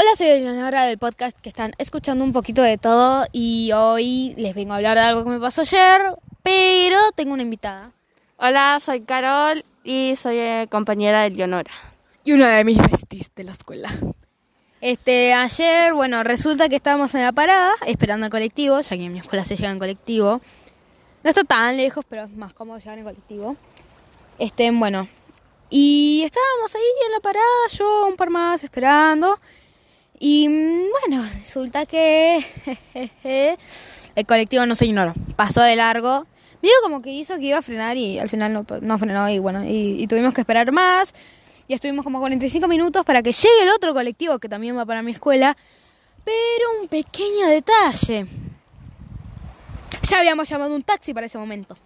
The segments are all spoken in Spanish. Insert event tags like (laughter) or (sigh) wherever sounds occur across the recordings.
Hola, soy Eleonora del podcast que están escuchando un poquito de todo y hoy les vengo a hablar de algo que me pasó ayer, pero tengo una invitada. Hola, soy Carol y soy eh, compañera de Leonora. Y una de mis besties de la escuela. Este, ayer, bueno, resulta que estábamos en la parada esperando el colectivo, ya que en mi escuela se llega en colectivo. No está tan lejos, pero es más cómodo llegar en colectivo. Este, bueno, y estábamos ahí en la parada, yo un par más esperando. Y mm, bueno, resulta que el colectivo no se ignoró, pasó de largo. Digo como que hizo que iba a frenar y al final no, frenó y bueno, y, tuvimos que esperar más. Y estuvimos como 45 minutos para que llegue el otro colectivo que también va para mi escuela. Pero un pequeño detalle. Ya habíamos llamado un taxi para ese momento.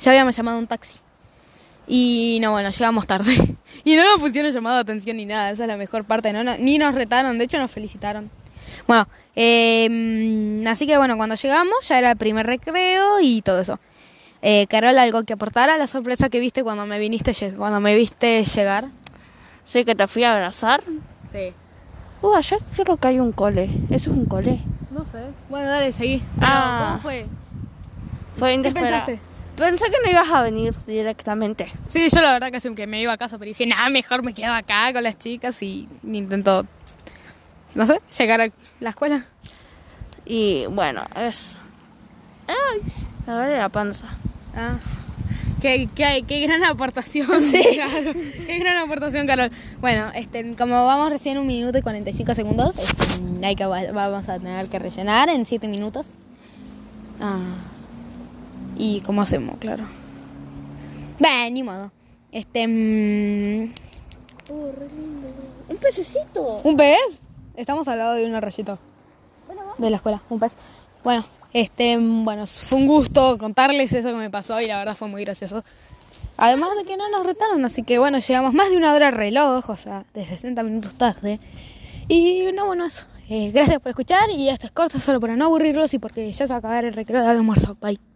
Ya habíamos llamado un taxi. Y no, bueno, llegamos tarde. (laughs) Y no nos pusieron llamado de atención ni nada, esa es la mejor parte, ¿no? ni nos retaron, de hecho nos felicitaron. Bueno, eh, así que bueno, cuando llegamos ya era el primer recreo y todo eso. Eh, Carol, ¿algo que aportar a la sorpresa que viste cuando me viniste cuando me viste llegar? Sí, que te fui a abrazar. Sí. Uh, allá creo que hay un cole. ¿Eso es un cole? No sé. Bueno, dale, seguí. Ah. ¿Cómo fue? Fue ¿Qué pensaste? Pensé que no ibas a venir directamente. Sí, yo la verdad que que me iba a casa, pero dije, nada, mejor me quedo acá con las chicas y intento, no sé, llegar a la escuela. Y bueno, es... Ay, me duele la panza. Ah, qué, qué, qué gran aportación. (laughs) Sí. Claro, qué gran aportación, Carol. Bueno, este, como vamos recién un minuto y 45 segundos, este, hay que, vamos a tener que rellenar en 7 minutos. Ah y cómo hacemos, claro. Ven, ni modo. Este. Mmm... Oh, re lindo. Un pececito. ¿Un pez? Estamos al lado de un arroyito. de la escuela, un pez. Bueno, este, bueno, fue un gusto contarles eso que me pasó y la verdad fue muy gracioso. Además de que no nos retaron, así que bueno, llegamos más de una hora reloj, o sea, de 60 minutos tarde. Y no, bueno, eso. Eh, gracias por escuchar y esto es corto solo para no aburrirlos y porque ya se va a acabar el recreo de almuerzo. Bye.